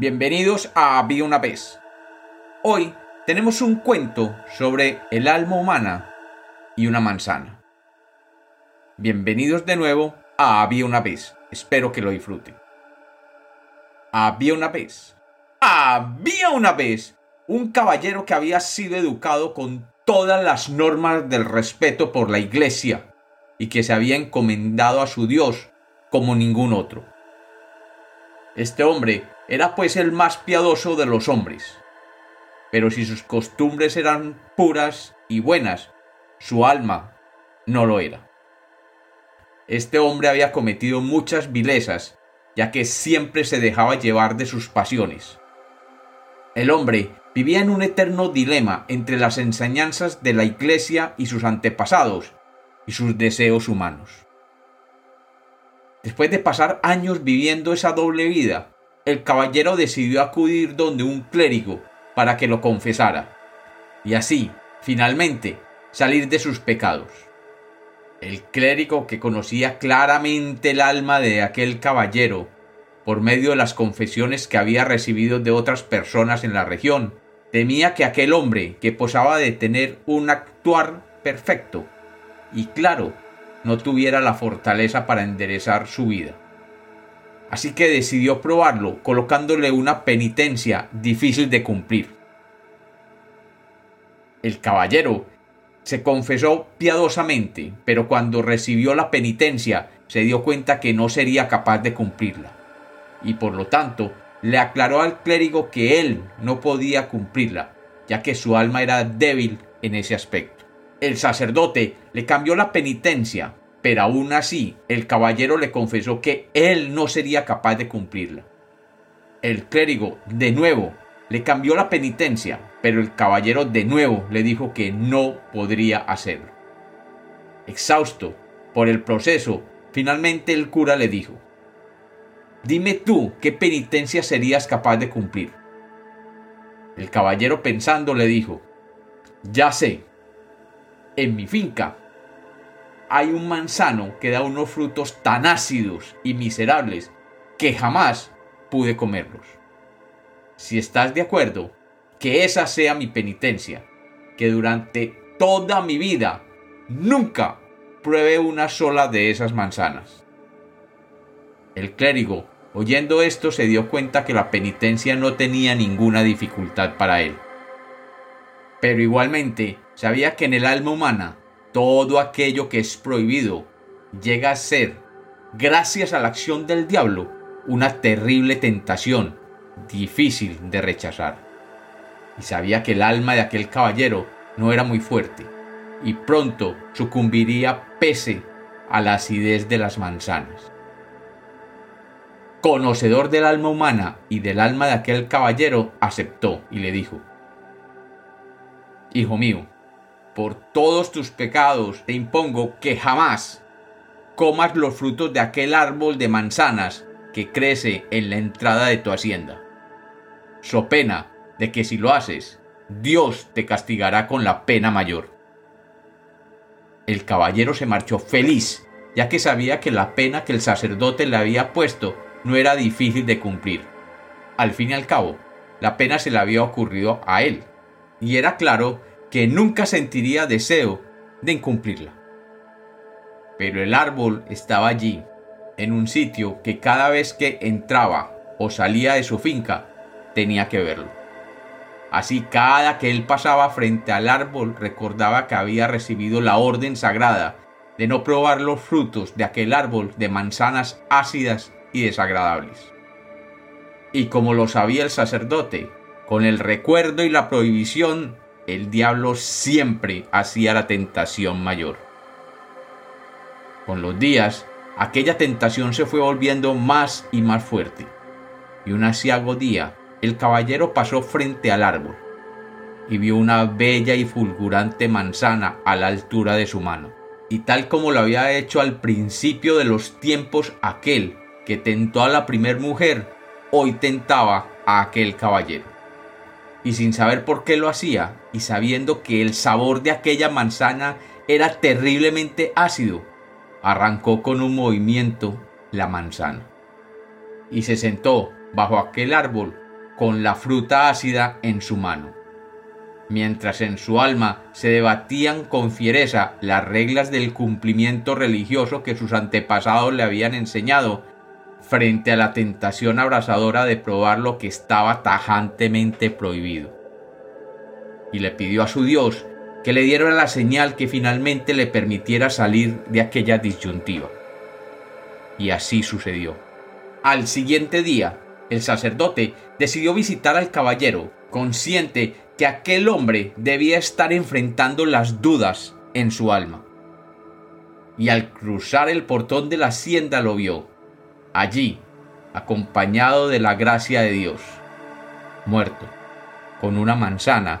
Bienvenidos a Había una vez. Hoy tenemos un cuento sobre el alma humana y una manzana. Bienvenidos de nuevo a Había una vez. Espero que lo disfruten. Había una vez. Había una vez un caballero que había sido educado con todas las normas del respeto por la iglesia y que se había encomendado a su Dios como ningún otro. Este hombre era pues el más piadoso de los hombres. Pero si sus costumbres eran puras y buenas, su alma no lo era. Este hombre había cometido muchas vilezas, ya que siempre se dejaba llevar de sus pasiones. El hombre vivía en un eterno dilema entre las enseñanzas de la Iglesia y sus antepasados y sus deseos humanos. Después de pasar años viviendo esa doble vida, el caballero decidió acudir donde un clérigo para que lo confesara, y así, finalmente, salir de sus pecados. El clérigo que conocía claramente el alma de aquel caballero, por medio de las confesiones que había recibido de otras personas en la región, temía que aquel hombre que posaba de tener un actuar perfecto y claro no tuviera la fortaleza para enderezar su vida. Así que decidió probarlo colocándole una penitencia difícil de cumplir. El caballero se confesó piadosamente, pero cuando recibió la penitencia se dio cuenta que no sería capaz de cumplirla, y por lo tanto le aclaró al clérigo que él no podía cumplirla, ya que su alma era débil en ese aspecto. El sacerdote le cambió la penitencia, pero aún así el caballero le confesó que él no sería capaz de cumplirla. El clérigo, de nuevo, le cambió la penitencia, pero el caballero de nuevo le dijo que no podría hacerlo. Exhausto por el proceso, finalmente el cura le dijo, Dime tú qué penitencia serías capaz de cumplir. El caballero pensando le dijo, Ya sé, en mi finca hay un manzano que da unos frutos tan ácidos y miserables que jamás pude comerlos. Si estás de acuerdo, que esa sea mi penitencia, que durante toda mi vida nunca pruebe una sola de esas manzanas. El clérigo, oyendo esto, se dio cuenta que la penitencia no tenía ninguna dificultad para él. Pero igualmente sabía que en el alma humana todo aquello que es prohibido llega a ser, gracias a la acción del diablo, una terrible tentación difícil de rechazar. Y sabía que el alma de aquel caballero no era muy fuerte y pronto sucumbiría pese a la acidez de las manzanas conocedor del alma humana y del alma de aquel caballero, aceptó y le dijo, Hijo mío, por todos tus pecados te impongo que jamás comas los frutos de aquel árbol de manzanas que crece en la entrada de tu hacienda. So pena de que si lo haces, Dios te castigará con la pena mayor. El caballero se marchó feliz, ya que sabía que la pena que el sacerdote le había puesto no era difícil de cumplir. Al fin y al cabo, la pena se le había ocurrido a él, y era claro que nunca sentiría deseo de incumplirla. Pero el árbol estaba allí, en un sitio que cada vez que entraba o salía de su finca, tenía que verlo. Así cada que él pasaba frente al árbol recordaba que había recibido la orden sagrada de no probar los frutos de aquel árbol de manzanas ácidas y desagradables. Y como lo sabía el sacerdote, con el recuerdo y la prohibición, el diablo siempre hacía la tentación mayor. Con los días, aquella tentación se fue volviendo más y más fuerte, y un asiago día el caballero pasó frente al árbol y vio una bella y fulgurante manzana a la altura de su mano. Y tal como lo había hecho al principio de los tiempos aquel que tentó a la primer mujer, hoy tentaba a aquel caballero. Y sin saber por qué lo hacía, y sabiendo que el sabor de aquella manzana era terriblemente ácido, arrancó con un movimiento la manzana. Y se sentó bajo aquel árbol con la fruta ácida en su mano. Mientras en su alma se debatían con fiereza las reglas del cumplimiento religioso que sus antepasados le habían enseñado, frente a la tentación abrasadora de probar lo que estaba tajantemente prohibido. Y le pidió a su Dios que le diera la señal que finalmente le permitiera salir de aquella disyuntiva. Y así sucedió. Al siguiente día, el sacerdote decidió visitar al caballero, consciente que aquel hombre debía estar enfrentando las dudas en su alma. Y al cruzar el portón de la hacienda lo vio, allí, acompañado de la gracia de Dios, muerto, con una manzana